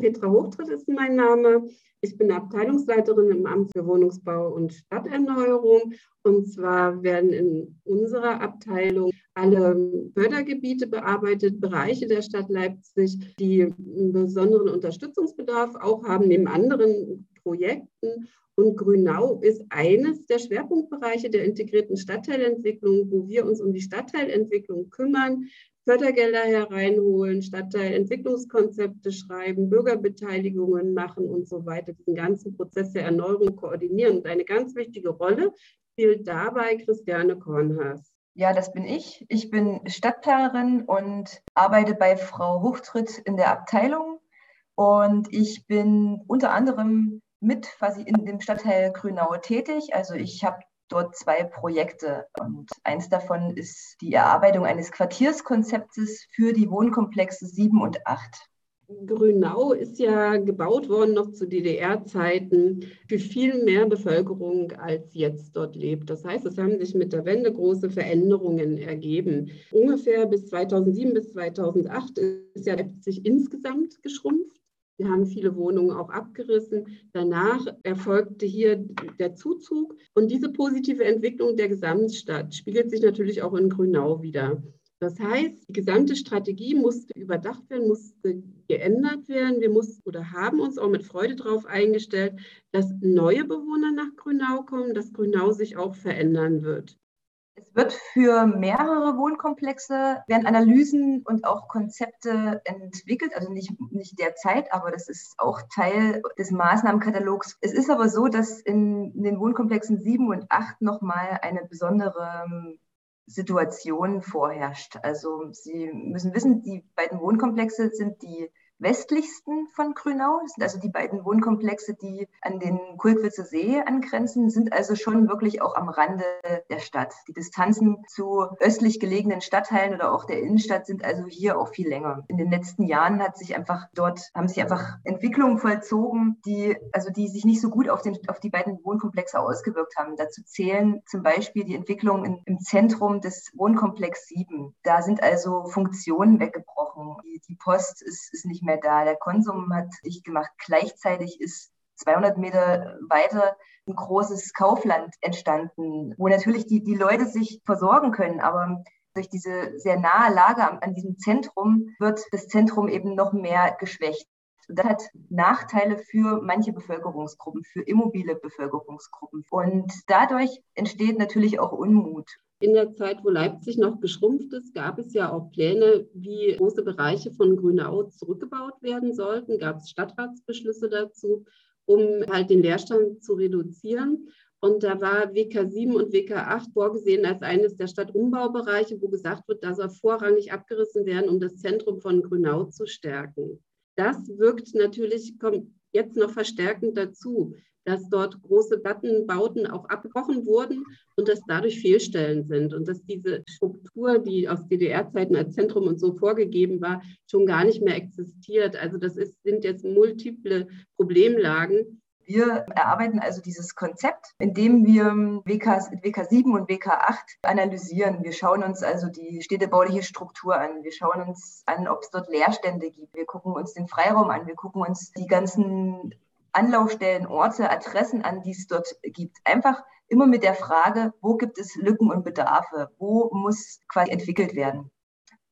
Petra Hochtritt ist mein Name. Ich bin Abteilungsleiterin im Amt für Wohnungsbau und Stadterneuerung. Und zwar werden in unserer Abteilung alle Fördergebiete bearbeitet, Bereiche der Stadt Leipzig, die einen besonderen Unterstützungsbedarf auch haben, neben anderen Projekten. Und Grünau ist eines der Schwerpunktbereiche der integrierten Stadtteilentwicklung, wo wir uns um die Stadtteilentwicklung kümmern, Fördergelder hereinholen, Stadtteilentwicklungskonzepte schreiben, Bürgerbeteiligungen machen und so weiter, diesen ganzen Prozess der Erneuerung koordinieren. Und eine ganz wichtige Rolle spielt dabei Christiane Kornhaas. Ja, das bin ich. Ich bin Stadtplanerin und arbeite bei Frau Hochtritt in der Abteilung. Und ich bin unter anderem mit quasi in dem Stadtteil Grünau tätig. Also ich habe dort zwei Projekte und eins davon ist die Erarbeitung eines Quartierskonzeptes für die Wohnkomplexe 7 und 8. Grünau ist ja gebaut worden noch zu DDR-Zeiten für viel mehr Bevölkerung, als jetzt dort lebt. Das heißt, es haben sich mit der Wende große Veränderungen ergeben. Ungefähr bis 2007 bis 2008 ist ja Leipzig insgesamt geschrumpft. Wir haben viele Wohnungen auch abgerissen. Danach erfolgte hier der Zuzug. Und diese positive Entwicklung der Gesamtstadt spiegelt sich natürlich auch in Grünau wieder. Das heißt, die gesamte Strategie musste überdacht werden, musste geändert werden. Wir mussten oder haben uns auch mit Freude darauf eingestellt, dass neue Bewohner nach Grünau kommen, dass Grünau sich auch verändern wird. Es wird für mehrere Wohnkomplexe werden Analysen und auch Konzepte entwickelt, also nicht, nicht derzeit, aber das ist auch Teil des Maßnahmenkatalogs. Es ist aber so, dass in, in den Wohnkomplexen 7 und 8 nochmal eine besondere ähm, Situation vorherrscht. Also Sie müssen wissen, die beiden Wohnkomplexe sind die westlichsten von Grünau. Das sind also die beiden Wohnkomplexe, die an den Kulkwitzer See angrenzen, sind also schon wirklich auch am Rande der Stadt. Die Distanzen zu östlich gelegenen Stadtteilen oder auch der Innenstadt sind also hier auch viel länger. In den letzten Jahren hat sich einfach dort, haben sich einfach Entwicklungen vollzogen, die, also die sich nicht so gut auf, den, auf die beiden Wohnkomplexe ausgewirkt haben. Dazu zählen zum Beispiel die Entwicklungen im Zentrum des Wohnkomplex 7. Da sind also Funktionen weggebrochen. Die, die Post ist, ist nicht mehr mehr da. Der Konsum hat dicht gemacht. Gleichzeitig ist 200 Meter weiter ein großes Kaufland entstanden, wo natürlich die, die Leute sich versorgen können. Aber durch diese sehr nahe Lage an, an diesem Zentrum wird das Zentrum eben noch mehr geschwächt. Und das hat Nachteile für manche Bevölkerungsgruppen, für immobile Bevölkerungsgruppen. Und dadurch entsteht natürlich auch Unmut. In der Zeit, wo Leipzig noch geschrumpft ist, gab es ja auch Pläne, wie große Bereiche von Grünau zurückgebaut werden sollten. Gab es Stadtratsbeschlüsse dazu, um halt den Leerstand zu reduzieren. Und da war WK 7 und WK 8 vorgesehen als eines der Stadtumbaubereiche, wo gesagt wird, da soll vorrangig abgerissen werden, um das Zentrum von Grünau zu stärken. Das wirkt natürlich, kommt jetzt noch verstärkend dazu dass dort große Plattenbauten auch abgebrochen wurden und dass dadurch Fehlstellen sind und dass diese Struktur, die aus DDR-Zeiten als Zentrum und so vorgegeben war, schon gar nicht mehr existiert. Also das ist, sind jetzt multiple Problemlagen. Wir erarbeiten also dieses Konzept, indem wir WK, WK 7 und WK 8 analysieren. Wir schauen uns also die städtebauliche Struktur an. Wir schauen uns an, ob es dort Leerstände gibt. Wir gucken uns den Freiraum an. Wir gucken uns die ganzen Anlaufstellen, Orte, Adressen an, die es dort gibt. Einfach immer mit der Frage, wo gibt es Lücken und Bedarfe? Wo muss quasi entwickelt werden?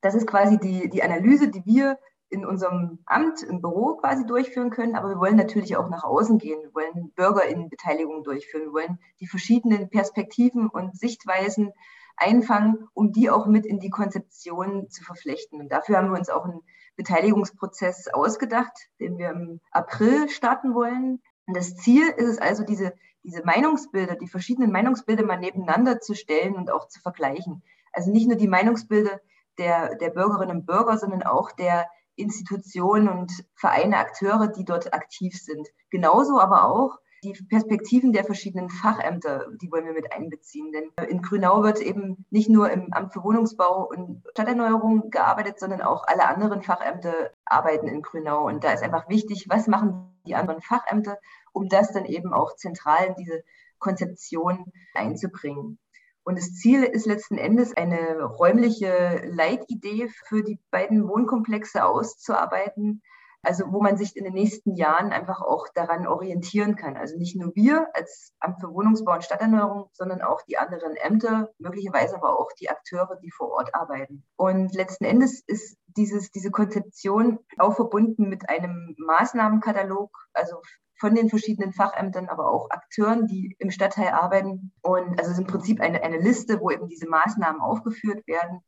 Das ist quasi die, die Analyse, die wir in unserem Amt, im Büro quasi durchführen können. Aber wir wollen natürlich auch nach außen gehen. Wir wollen Bürgerinnenbeteiligung durchführen. Wir wollen die verschiedenen Perspektiven und Sichtweisen einfangen, um die auch mit in die Konzeption zu verflechten. Und dafür haben wir uns auch einen Beteiligungsprozess ausgedacht, den wir im April starten wollen. Und das Ziel ist es also, diese, diese Meinungsbilder, die verschiedenen Meinungsbilder mal nebeneinander zu stellen und auch zu vergleichen. Also nicht nur die Meinungsbilder der, der Bürgerinnen und Bürger, sondern auch der Institutionen und Vereine, Akteure, die dort aktiv sind. Genauso aber auch die Perspektiven der verschiedenen Fachämter, die wollen wir mit einbeziehen. Denn in Grünau wird eben nicht nur im Amt für Wohnungsbau und Stadterneuerung gearbeitet, sondern auch alle anderen Fachämter arbeiten in Grünau. Und da ist einfach wichtig, was machen die anderen Fachämter, um das dann eben auch zentral in diese Konzeption einzubringen. Und das Ziel ist letzten Endes, eine räumliche Leitidee für die beiden Wohnkomplexe auszuarbeiten, also wo man sich in den nächsten Jahren einfach auch daran orientieren kann. Also nicht nur wir als Amt für Wohnungsbau und Stadterneuerung, sondern auch die anderen Ämter, möglicherweise aber auch die Akteure, die vor Ort arbeiten. Und letzten Endes ist dieses, diese Konzeption auch verbunden mit einem Maßnahmenkatalog, also von den verschiedenen Fachämtern, aber auch Akteuren, die im Stadtteil arbeiten. Und also es ist im Prinzip eine, eine Liste, wo eben diese Maßnahmen aufgeführt werden.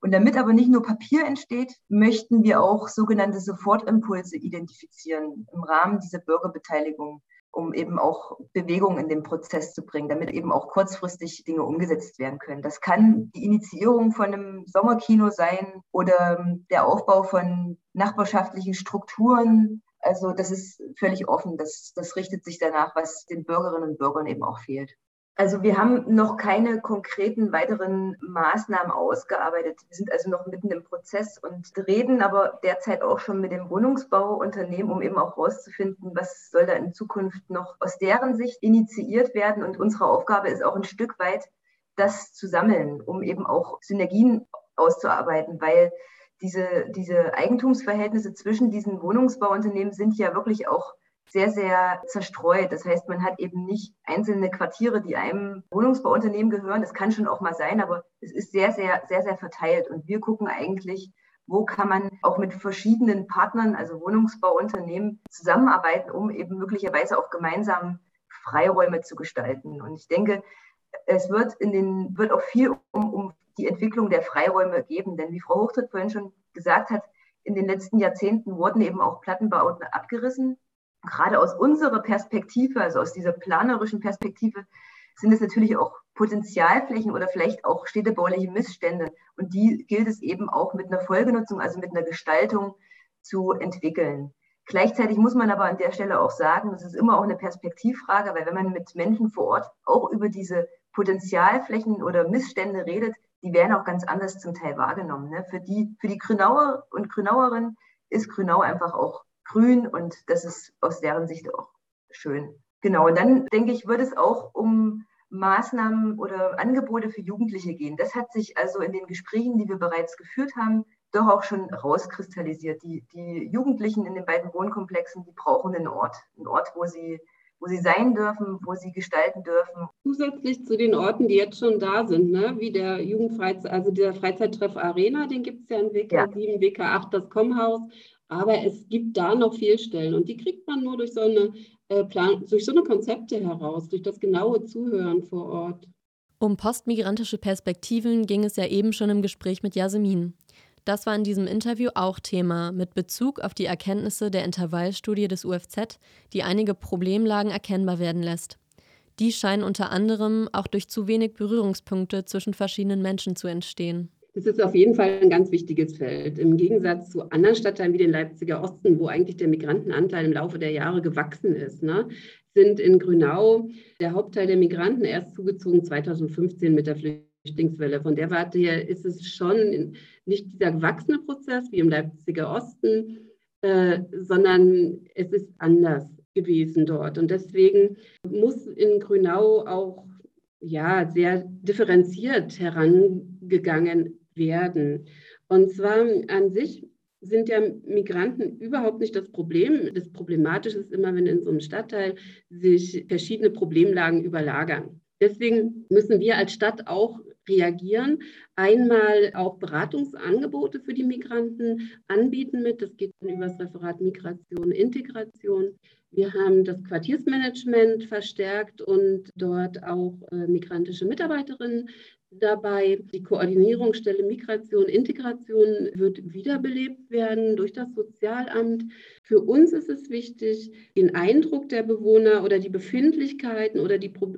Und damit aber nicht nur Papier entsteht, möchten wir auch sogenannte Sofortimpulse identifizieren im Rahmen dieser Bürgerbeteiligung, um eben auch Bewegung in den Prozess zu bringen, damit eben auch kurzfristig Dinge umgesetzt werden können. Das kann die Initiierung von einem Sommerkino sein oder der Aufbau von nachbarschaftlichen Strukturen, also das ist völlig offen. Das, das richtet sich danach, was den Bürgerinnen und Bürgern eben auch fehlt. Also wir haben noch keine konkreten weiteren Maßnahmen ausgearbeitet. Wir sind also noch mitten im Prozess und reden aber derzeit auch schon mit dem Wohnungsbauunternehmen, um eben auch herauszufinden, was soll da in Zukunft noch aus deren Sicht initiiert werden. Und unsere Aufgabe ist auch ein Stück weit, das zu sammeln, um eben auch Synergien auszuarbeiten, weil diese, diese Eigentumsverhältnisse zwischen diesen Wohnungsbauunternehmen sind ja wirklich auch sehr, sehr zerstreut. Das heißt, man hat eben nicht einzelne Quartiere, die einem Wohnungsbauunternehmen gehören. Das kann schon auch mal sein, aber es ist sehr, sehr, sehr, sehr verteilt. Und wir gucken eigentlich, wo kann man auch mit verschiedenen Partnern, also Wohnungsbauunternehmen, zusammenarbeiten, um eben möglicherweise auch gemeinsam Freiräume zu gestalten. Und ich denke, es wird in den, wird auch viel um, um die Entwicklung der Freiräume geben. Denn wie Frau Hochtritt vorhin schon gesagt hat, in den letzten Jahrzehnten wurden eben auch Plattenbauten abgerissen. Gerade aus unserer Perspektive, also aus dieser planerischen Perspektive, sind es natürlich auch Potenzialflächen oder vielleicht auch städtebauliche Missstände. Und die gilt es eben auch mit einer Folgenutzung, also mit einer Gestaltung zu entwickeln. Gleichzeitig muss man aber an der Stelle auch sagen, das ist immer auch eine Perspektivfrage, weil wenn man mit Menschen vor Ort auch über diese Potenzialflächen oder Missstände redet, die werden auch ganz anders zum Teil wahrgenommen. Ne? Für, die, für die Grünauer und Grünauerinnen ist Grünau einfach auch grün und das ist aus deren Sicht auch schön. Genau, und dann denke ich, wird es auch um Maßnahmen oder Angebote für Jugendliche gehen. Das hat sich also in den Gesprächen, die wir bereits geführt haben, doch auch schon rauskristallisiert. Die, die Jugendlichen in den beiden Wohnkomplexen, die brauchen einen Ort, einen Ort, wo sie wo sie sein dürfen, wo sie gestalten dürfen. Zusätzlich zu den Orten, die jetzt schon da sind, ne? wie der Jugendfreizeit, also der Freizeittreff Arena, den gibt es ja in WK ja. 7, WK 8, das Kommhaus. Aber es gibt da noch Fehlstellen und die kriegt man nur durch so eine, äh, Plan durch so eine Konzepte heraus, durch das genaue Zuhören vor Ort. Um postmigrantische Perspektiven ging es ja eben schon im Gespräch mit Jasmin. Das war in diesem Interview auch Thema, mit Bezug auf die Erkenntnisse der Intervallstudie des UFZ, die einige Problemlagen erkennbar werden lässt. Die scheinen unter anderem auch durch zu wenig Berührungspunkte zwischen verschiedenen Menschen zu entstehen. Das ist auf jeden Fall ein ganz wichtiges Feld. Im Gegensatz zu anderen Stadtteilen wie den Leipziger Osten, wo eigentlich der Migrantenanteil im Laufe der Jahre gewachsen ist, ne, sind in Grünau der Hauptteil der Migranten erst zugezogen 2015 mit der. Flüchtlingswelle. Von der Warte her ist es schon nicht dieser gewachsene Prozess wie im Leipziger Osten, äh, sondern es ist anders gewesen dort. Und deswegen muss in Grünau auch ja, sehr differenziert herangegangen werden. Und zwar an sich sind ja Migranten überhaupt nicht das Problem. Das Problematische ist immer, wenn in so einem Stadtteil sich verschiedene Problemlagen überlagern. Deswegen müssen wir als Stadt auch reagieren. Einmal auch Beratungsangebote für die Migranten anbieten mit. Das geht dann über das Referat Migration, Integration. Wir haben das Quartiersmanagement verstärkt und dort auch äh, migrantische Mitarbeiterinnen dabei. Die Koordinierungsstelle Migration, Integration wird wiederbelebt werden durch das Sozialamt. Für uns ist es wichtig, den Eindruck der Bewohner oder die Befindlichkeiten oder die Pro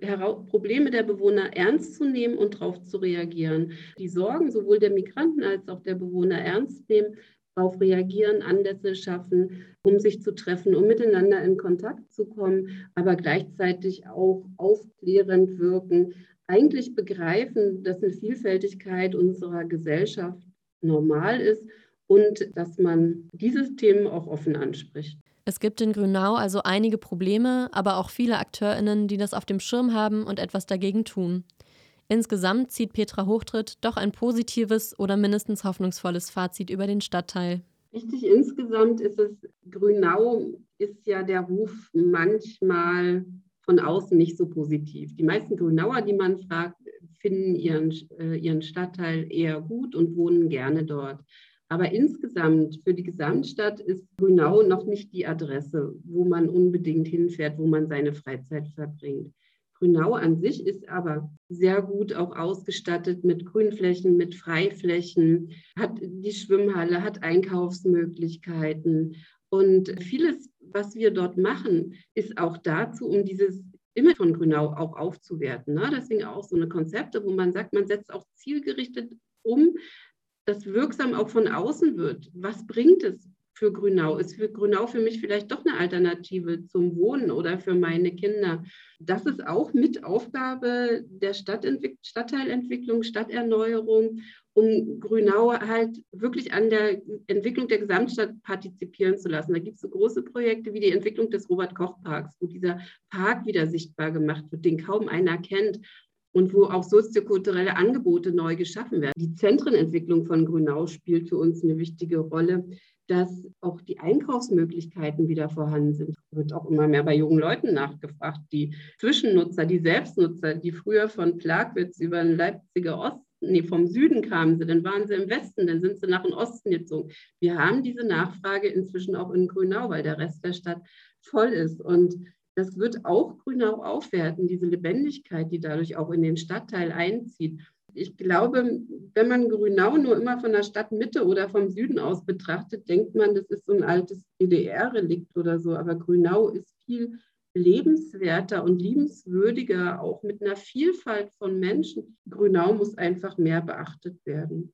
Probleme der Bewohner ernst zu nehmen und darauf zu reagieren. Die Sorgen sowohl der Migranten als auch der Bewohner ernst nehmen, darauf reagieren, Anlässe schaffen, um sich zu treffen, um miteinander in Kontakt zu kommen, aber gleichzeitig auch aufklärend wirken, eigentlich begreifen, dass eine Vielfältigkeit unserer Gesellschaft normal ist und dass man diese Themen auch offen anspricht. Es gibt in Grünau also einige Probleme, aber auch viele AkteurInnen, die das auf dem Schirm haben und etwas dagegen tun. Insgesamt zieht Petra Hochtritt doch ein positives oder mindestens hoffnungsvolles Fazit über den Stadtteil. Richtig, insgesamt ist es, Grünau ist ja der Ruf manchmal von außen nicht so positiv. Die meisten Grünauer, die man fragt, finden ihren, äh, ihren Stadtteil eher gut und wohnen gerne dort. Aber insgesamt für die Gesamtstadt ist Grünau noch nicht die Adresse, wo man unbedingt hinfährt, wo man seine Freizeit verbringt. Grünau an sich ist aber sehr gut auch ausgestattet mit Grünflächen, mit Freiflächen, hat die Schwimmhalle, hat Einkaufsmöglichkeiten. Und vieles, was wir dort machen, ist auch dazu, um dieses Image von Grünau auch aufzuwerten. Ne? Deswegen auch so eine Konzepte, wo man sagt, man setzt auch zielgerichtet um, dass wirksam auch von außen wird. Was bringt es für Grünau? Ist für Grünau für mich vielleicht doch eine Alternative zum Wohnen oder für meine Kinder? Das ist auch mit Aufgabe der Stadtteilentwicklung, Stadterneuerung, um Grünau halt wirklich an der Entwicklung der Gesamtstadt partizipieren zu lassen. Da gibt es so große Projekte wie die Entwicklung des Robert-Koch-Parks, wo dieser Park wieder sichtbar gemacht wird, den kaum einer kennt und wo auch soziokulturelle Angebote neu geschaffen werden. Die Zentrenentwicklung von Grünau spielt für uns eine wichtige Rolle dass auch die Einkaufsmöglichkeiten wieder vorhanden sind. Wird auch immer mehr bei jungen Leuten nachgefragt. Die Zwischennutzer, die Selbstnutzer, die früher von Plagwitz über den Leipziger Osten, nee, vom Süden kamen sie, dann waren sie im Westen, dann sind sie nach dem Osten gezogen. Wir haben diese Nachfrage inzwischen auch in Grünau, weil der Rest der Stadt voll ist. Und das wird auch Grünau aufwerten, diese Lebendigkeit, die dadurch auch in den Stadtteil einzieht. Ich glaube, wenn man Grünau nur immer von der Stadtmitte oder vom Süden aus betrachtet, denkt man, das ist so ein altes DDR-Relikt oder so. Aber Grünau ist viel lebenswerter und liebenswürdiger, auch mit einer Vielfalt von Menschen. Grünau muss einfach mehr beachtet werden.